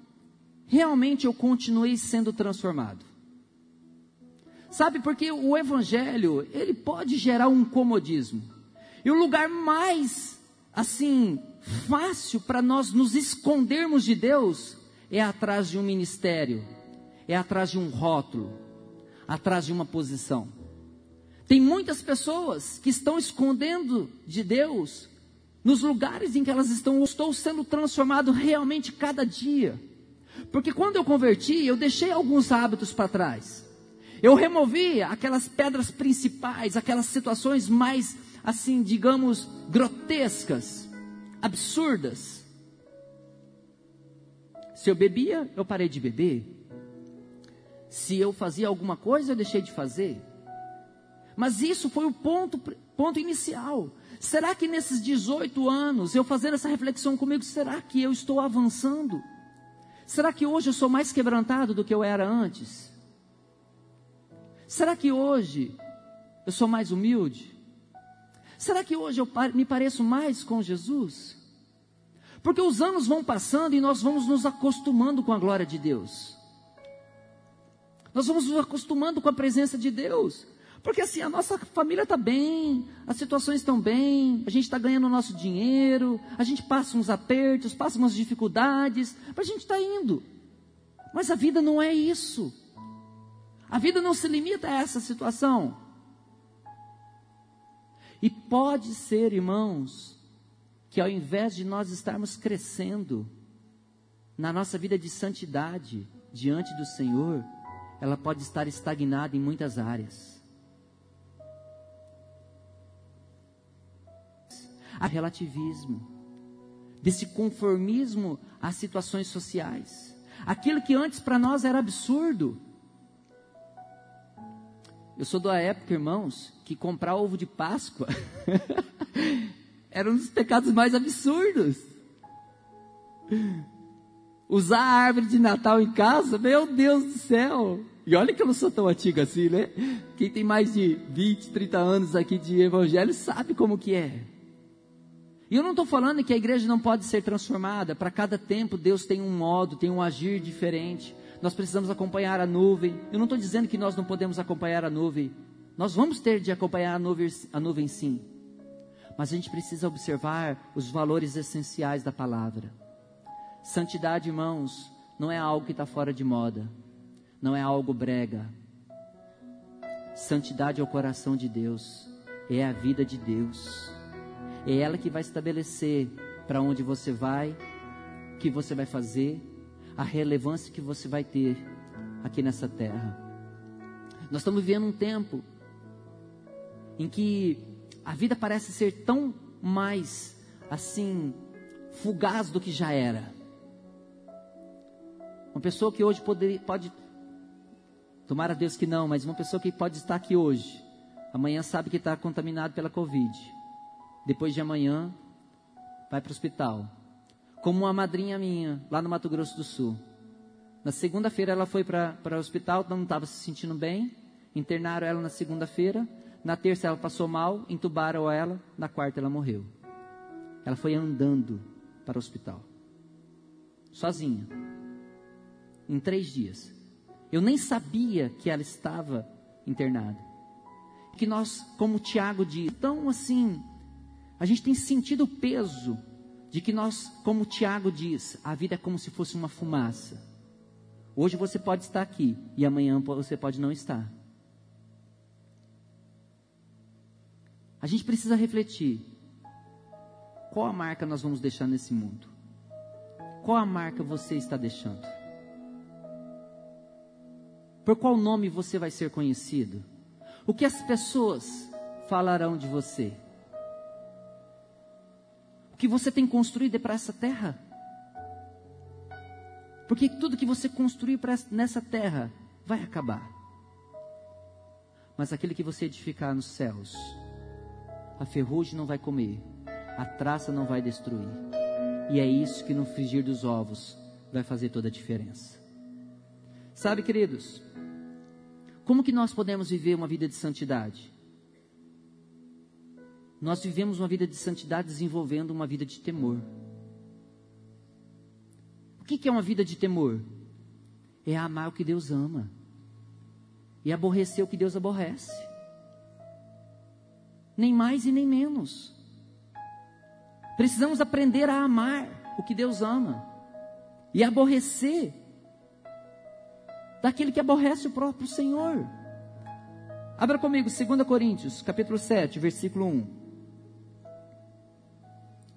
realmente eu continuei sendo transformado. Sabe, porque o evangelho, ele pode gerar um comodismo. E o lugar mais, assim, fácil para nós nos escondermos de Deus é atrás de um ministério, é atrás de um rótulo, atrás de uma posição. Tem muitas pessoas que estão escondendo de Deus nos lugares em que elas estão. Eu estou sendo transformado realmente cada dia. Porque quando eu converti, eu deixei alguns hábitos para trás. Eu removi aquelas pedras principais, aquelas situações mais, assim, digamos, grotescas absurdas. Se eu bebia, eu parei de beber. Se eu fazia alguma coisa, eu deixei de fazer. Mas isso foi o ponto, ponto inicial. Será que nesses 18 anos, eu fazendo essa reflexão comigo, será que eu estou avançando? Será que hoje eu sou mais quebrantado do que eu era antes? Será que hoje eu sou mais humilde? Será que hoje eu me pareço mais com Jesus? Porque os anos vão passando e nós vamos nos acostumando com a glória de Deus. Nós vamos nos acostumando com a presença de Deus. Porque assim, a nossa família está bem, as situações estão bem, a gente está ganhando o nosso dinheiro, a gente passa uns apertos, passa umas dificuldades, mas a gente está indo. Mas a vida não é isso. A vida não se limita a essa situação. E pode ser, irmãos, que ao invés de nós estarmos crescendo na nossa vida de santidade diante do Senhor, ela pode estar estagnada em muitas áreas. A relativismo, desse conformismo às situações sociais. Aquilo que antes para nós era absurdo, eu sou da época, irmãos, que comprar ovo de Páscoa era um dos pecados mais absurdos. Usar a árvore de Natal em casa, meu Deus do céu. E olha que eu não sou tão antigo assim, né? Quem tem mais de 20, 30 anos aqui de evangelho sabe como que é. E eu não estou falando que a igreja não pode ser transformada. Para cada tempo Deus tem um modo, tem um agir diferente nós precisamos acompanhar a nuvem. Eu não estou dizendo que nós não podemos acompanhar a nuvem. Nós vamos ter de acompanhar a nuvem, a nuvem sim. Mas a gente precisa observar os valores essenciais da palavra. Santidade, irmãos, não é algo que está fora de moda. Não é algo brega. Santidade é o coração de Deus. É a vida de Deus. É ela que vai estabelecer para onde você vai, o que você vai fazer a relevância que você vai ter aqui nessa terra. Nós estamos vivendo um tempo em que a vida parece ser tão mais assim fugaz do que já era. Uma pessoa que hoje pode, pode tomara Deus que não, mas uma pessoa que pode estar aqui hoje, amanhã sabe que está contaminado pela Covid. Depois de amanhã, vai para o hospital. Como uma madrinha minha, lá no Mato Grosso do Sul. Na segunda-feira ela foi para o hospital, não estava se sentindo bem. Internaram ela na segunda-feira. Na terça ela passou mal, entubaram ela. Na quarta ela morreu. Ela foi andando para o hospital. Sozinha. Em três dias. Eu nem sabia que ela estava internada. Que nós, como o Tiago diz, tão assim, a gente tem sentido o peso de que nós, como Tiago diz, a vida é como se fosse uma fumaça. Hoje você pode estar aqui e amanhã você pode não estar. A gente precisa refletir. Qual a marca nós vamos deixar nesse mundo? Qual a marca você está deixando? Por qual nome você vai ser conhecido? O que as pessoas falarão de você? O que você tem construído é para essa terra? Porque tudo que você construir nessa terra vai acabar. Mas aquele que você edificar nos céus, a ferrugem não vai comer, a traça não vai destruir. E é isso que no frigir dos ovos vai fazer toda a diferença. Sabe, queridos, como que nós podemos viver uma vida de santidade? Nós vivemos uma vida de santidade desenvolvendo uma vida de temor. O que é uma vida de temor? É amar o que Deus ama e aborrecer o que Deus aborrece. Nem mais e nem menos. Precisamos aprender a amar o que Deus ama e aborrecer daquele que aborrece o próprio Senhor. Abra comigo 2 Coríntios, capítulo 7, versículo 1.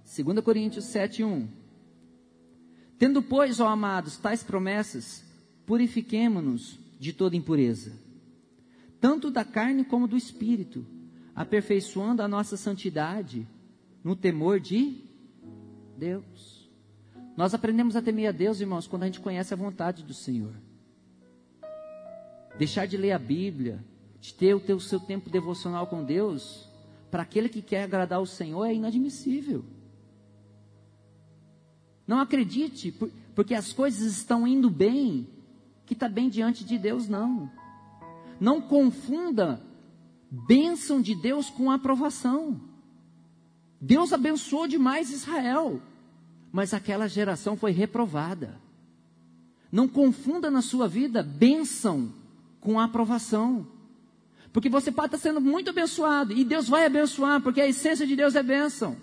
2 Coríntios 7, 1. Tendo, pois, ó amados, tais promessas, purifiquemo-nos de toda impureza, tanto da carne como do espírito, aperfeiçoando a nossa santidade no temor de Deus. Nós aprendemos a temer a Deus, irmãos, quando a gente conhece a vontade do Senhor. Deixar de ler a Bíblia, de ter o teu, seu tempo devocional com Deus, para aquele que quer agradar o Senhor é inadmissível. Não acredite, porque as coisas estão indo bem, que está bem diante de Deus, não. Não confunda bênção de Deus com aprovação. Deus abençoou demais Israel, mas aquela geração foi reprovada. Não confunda na sua vida bênção com aprovação. Porque você pode estar sendo muito abençoado, e Deus vai abençoar, porque a essência de Deus é bênção.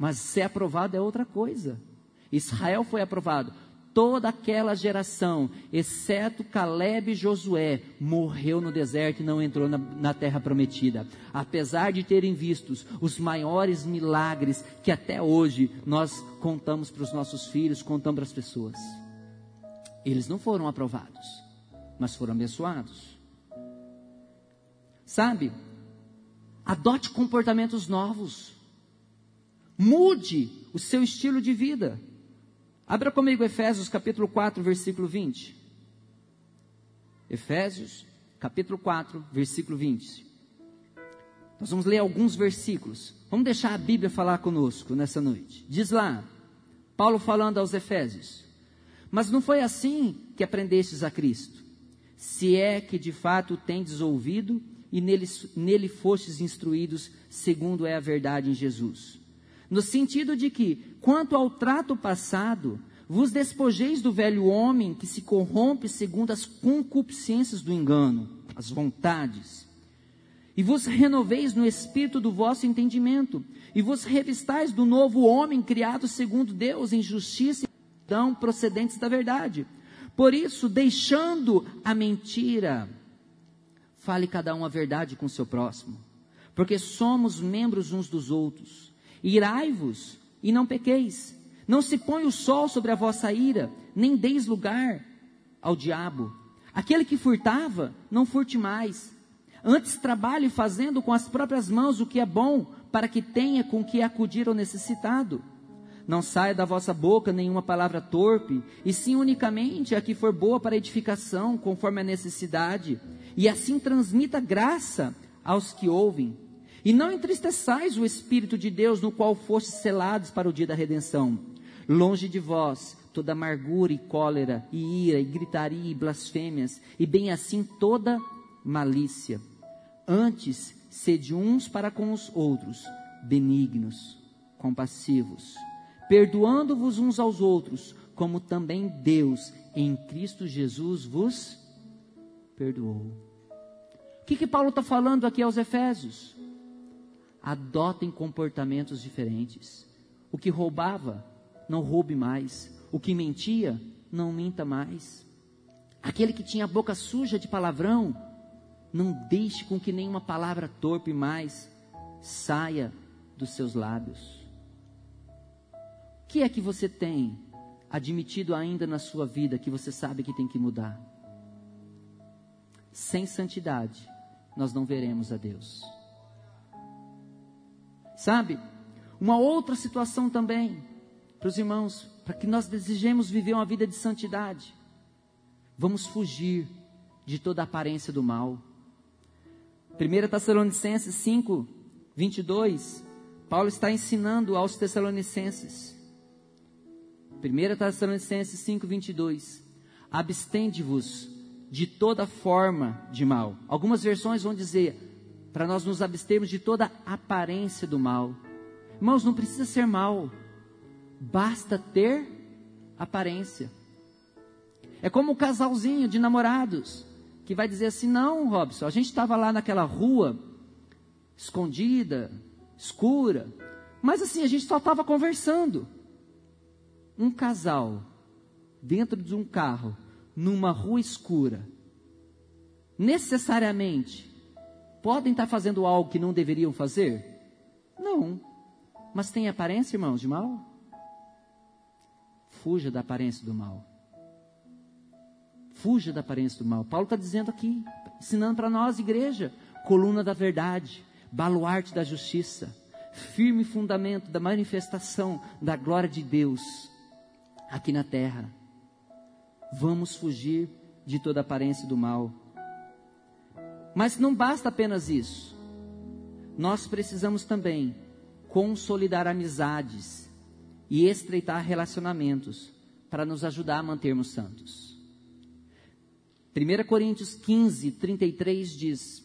Mas ser aprovado é outra coisa. Israel foi aprovado. Toda aquela geração, exceto Caleb e Josué, morreu no deserto e não entrou na, na terra prometida. Apesar de terem vistos os maiores milagres que até hoje nós contamos para os nossos filhos, contamos para as pessoas. Eles não foram aprovados, mas foram abençoados. Sabe? Adote comportamentos novos. Mude o seu estilo de vida. Abra comigo Efésios capítulo 4, versículo 20. Efésios capítulo 4, versículo 20. Nós vamos ler alguns versículos. Vamos deixar a Bíblia falar conosco nessa noite. Diz lá, Paulo falando aos Efésios: Mas não foi assim que aprendestes a Cristo, se é que de fato tendes ouvido e nele, nele fostes instruídos, segundo é a verdade em Jesus no sentido de que, quanto ao trato passado, vos despojeis do velho homem que se corrompe segundo as concupiscências do engano, as vontades, e vos renoveis no espírito do vosso entendimento, e vos revistais do novo homem criado segundo Deus em justiça e então procedentes da verdade. Por isso, deixando a mentira, fale cada um a verdade com o seu próximo, porque somos membros uns dos outros. Irai-vos e não pequeis. Não se põe o sol sobre a vossa ira, nem deis lugar ao diabo. Aquele que furtava, não furte mais. Antes trabalhe fazendo com as próprias mãos o que é bom, para que tenha com que acudir ao necessitado. Não saia da vossa boca nenhuma palavra torpe, e sim unicamente a que for boa para edificação, conforme a necessidade, e assim transmita graça aos que ouvem. E não entristeçais o Espírito de Deus, no qual fostes selados para o dia da redenção. Longe de vós toda amargura e cólera, e ira, e gritaria, e blasfêmias, e bem assim toda malícia. Antes, sede uns para com os outros, benignos, compassivos, perdoando-vos uns aos outros, como também Deus, em Cristo Jesus, vos perdoou. O que, que Paulo está falando aqui aos Efésios? Adotem comportamentos diferentes. O que roubava, não roube mais. O que mentia, não minta mais. Aquele que tinha a boca suja de palavrão, não deixe com que nenhuma palavra torpe mais saia dos seus lábios. O que é que você tem admitido ainda na sua vida que você sabe que tem que mudar? Sem santidade, nós não veremos a Deus. Sabe? Uma outra situação também, para os irmãos, para que nós desejemos viver uma vida de santidade, vamos fugir de toda aparência do mal. 1 Tessalonicenses 5, 22, Paulo está ensinando aos Tessalonicenses. 1 Tessalonicenses 5, 22. Abstende-vos de toda forma de mal. Algumas versões vão dizer para nós nos abstermos de toda aparência do mal. Irmãos, não precisa ser mal, basta ter aparência. É como o um casalzinho de namorados que vai dizer assim: não, Robson, a gente estava lá naquela rua, escondida, escura, mas assim, a gente só estava conversando. Um casal, dentro de um carro, numa rua escura, necessariamente, podem estar fazendo algo que não deveriam fazer? Não. Mas tem aparência, irmãos, de mal? Fuja da aparência do mal. Fuja da aparência do mal. Paulo está dizendo aqui, ensinando para nós, igreja, coluna da verdade, baluarte da justiça, firme fundamento da manifestação da glória de Deus aqui na terra. Vamos fugir de toda aparência do mal. Mas não basta apenas isso. Nós precisamos também consolidar amizades e estreitar relacionamentos para nos ajudar a mantermos santos. 1 Coríntios 15, 33 diz: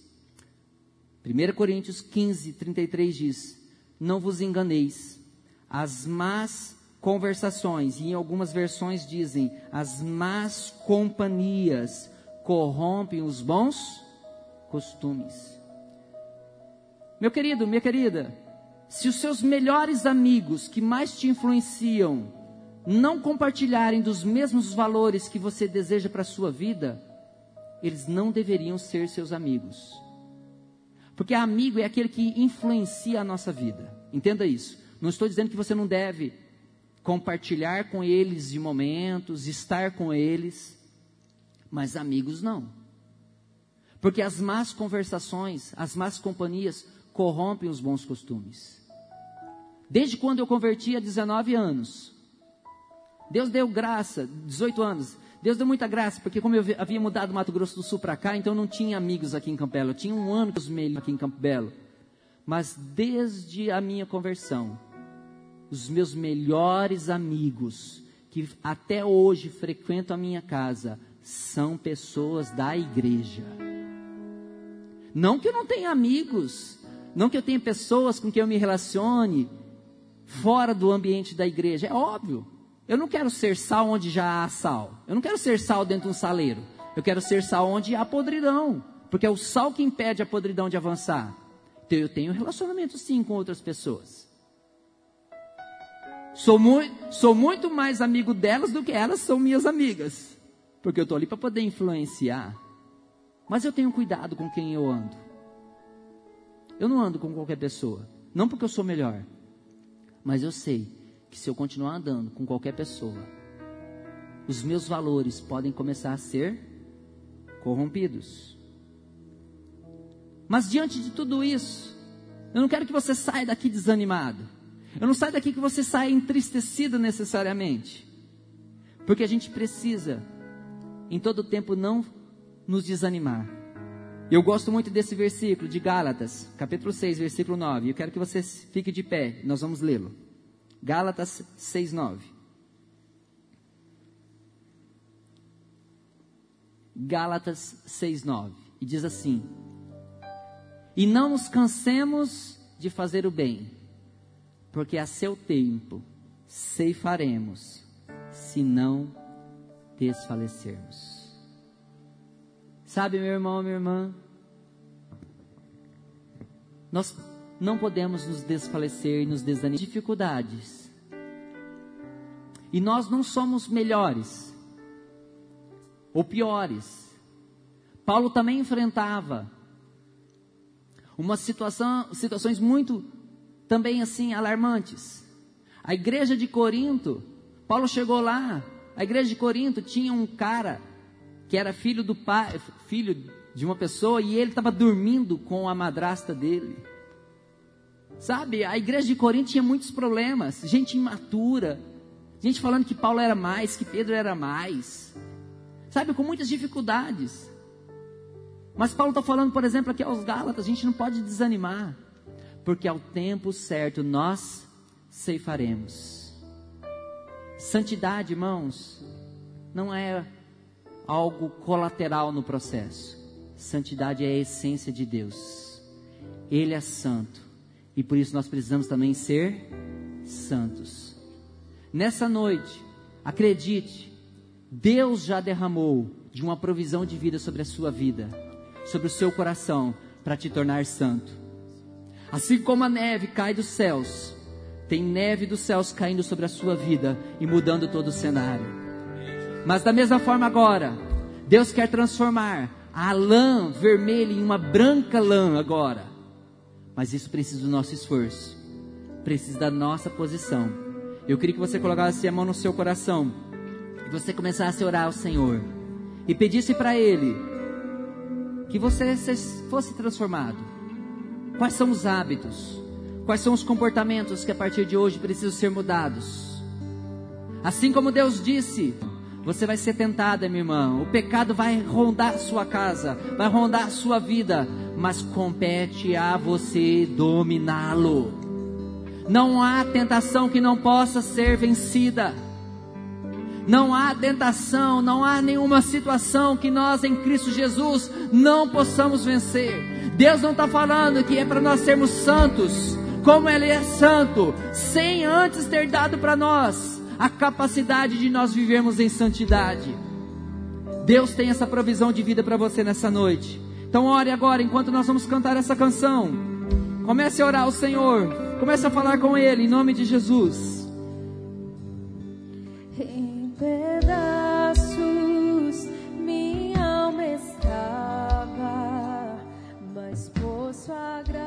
1 Coríntios 15, 33 diz: Não vos enganeis, as más conversações, e em algumas versões dizem, as más companhias corrompem os bons costumes. Meu querido, minha querida, se os seus melhores amigos que mais te influenciam não compartilharem dos mesmos valores que você deseja para a sua vida, eles não deveriam ser seus amigos. Porque amigo é aquele que influencia a nossa vida. Entenda isso. Não estou dizendo que você não deve compartilhar com eles de momentos, estar com eles, mas amigos não. Porque as más conversações, as más companhias corrompem os bons costumes. Desde quando eu converti há 19 anos, Deus deu graça, 18 anos, Deus deu muita graça, porque como eu havia mudado do Mato Grosso do Sul para cá, então não tinha amigos aqui em Campelo. Eu tinha um ano meio aqui em Campo Belo. Mas desde a minha conversão, os meus melhores amigos, que até hoje frequentam a minha casa, são pessoas da igreja. Não que eu não tenha amigos, não que eu tenha pessoas com quem eu me relacione fora do ambiente da igreja, é óbvio. Eu não quero ser sal onde já há sal. Eu não quero ser sal dentro de um saleiro. Eu quero ser sal onde há podridão. Porque é o sal que impede a podridão de avançar. Então eu tenho relacionamento sim com outras pessoas. Sou, mu sou muito mais amigo delas do que elas são minhas amigas. Porque eu estou ali para poder influenciar. Mas eu tenho cuidado com quem eu ando. Eu não ando com qualquer pessoa. Não porque eu sou melhor. Mas eu sei que se eu continuar andando com qualquer pessoa, os meus valores podem começar a ser corrompidos. Mas diante de tudo isso, eu não quero que você saia daqui desanimado. Eu não saio daqui que você saia entristecido necessariamente. Porque a gente precisa, em todo tempo, não nos desanimar. Eu gosto muito desse versículo de Gálatas, capítulo 6, versículo 9. Eu quero que você fique de pé, nós vamos lê-lo. Gálatas 6, 9. Gálatas 6, 9. E diz assim: E não nos cansemos de fazer o bem, porque a seu tempo ceifaremos, se não desfalecermos. Sabe, meu irmão, minha irmã, nós não podemos nos desfalecer e nos desanimar dificuldades. E nós não somos melhores ou piores. Paulo também enfrentava uma situação, situações muito também assim alarmantes. A igreja de Corinto, Paulo chegou lá, a igreja de Corinto tinha um cara que era filho do pai, filho de uma pessoa e ele estava dormindo com a madrasta dele. Sabe, a igreja de Corinto tinha muitos problemas, gente imatura, gente falando que Paulo era mais, que Pedro era mais, sabe, com muitas dificuldades. Mas Paulo está falando, por exemplo, aqui aos Gálatas, a gente não pode desanimar, porque ao tempo certo nós ceifaremos. Santidade, irmãos, não é algo colateral no processo. Santidade é a essência de Deus. Ele é santo. E por isso nós precisamos também ser santos. Nessa noite, acredite, Deus já derramou de uma provisão de vida sobre a sua vida, sobre o seu coração, para te tornar santo. Assim como a neve cai dos céus, tem neve dos céus caindo sobre a sua vida e mudando todo o cenário. Mas da mesma forma agora, Deus quer transformar a lã vermelha em uma branca lã agora. Mas isso precisa do nosso esforço, precisa da nossa posição. Eu queria que você colocasse a mão no seu coração e você começasse a orar ao Senhor e pedisse para Ele que você fosse transformado. Quais são os hábitos? Quais são os comportamentos que a partir de hoje precisam ser mudados? Assim como Deus disse, você vai ser tentada, minha irmã. O pecado vai rondar sua casa, vai rondar sua vida, mas compete a você dominá-lo. Não há tentação que não possa ser vencida. Não há tentação, não há nenhuma situação que nós em Cristo Jesus não possamos vencer. Deus não está falando que é para nós sermos santos, como Ele é santo, sem antes ter dado para nós a capacidade de nós vivermos em santidade. Deus tem essa provisão de vida para você nessa noite. Então ore agora enquanto nós vamos cantar essa canção. Comece a orar ao Senhor. Comece a falar com Ele em nome de Jesus. Em pedaços minha alma estava, mas posso agradecer.